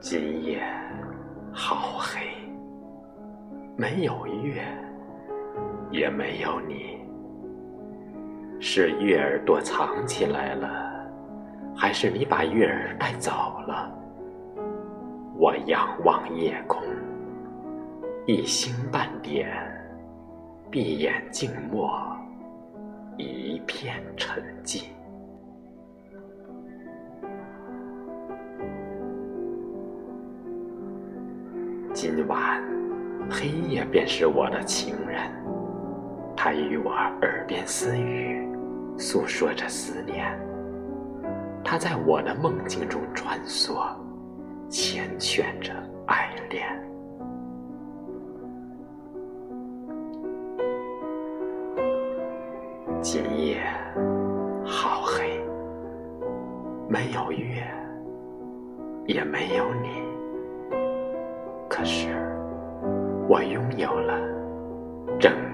今夜好黑，没有月，也没有你。是月儿躲藏起来了，还是你把月儿带走了？我仰望夜空，一星半点，闭眼静默，一片沉寂。今晚，黑夜便是我的情人，他与我耳边私语，诉说着思念。他在我的梦境中穿梭，缱绻着爱恋。今夜好黑，没有月，也没有你。可是，我拥有了整。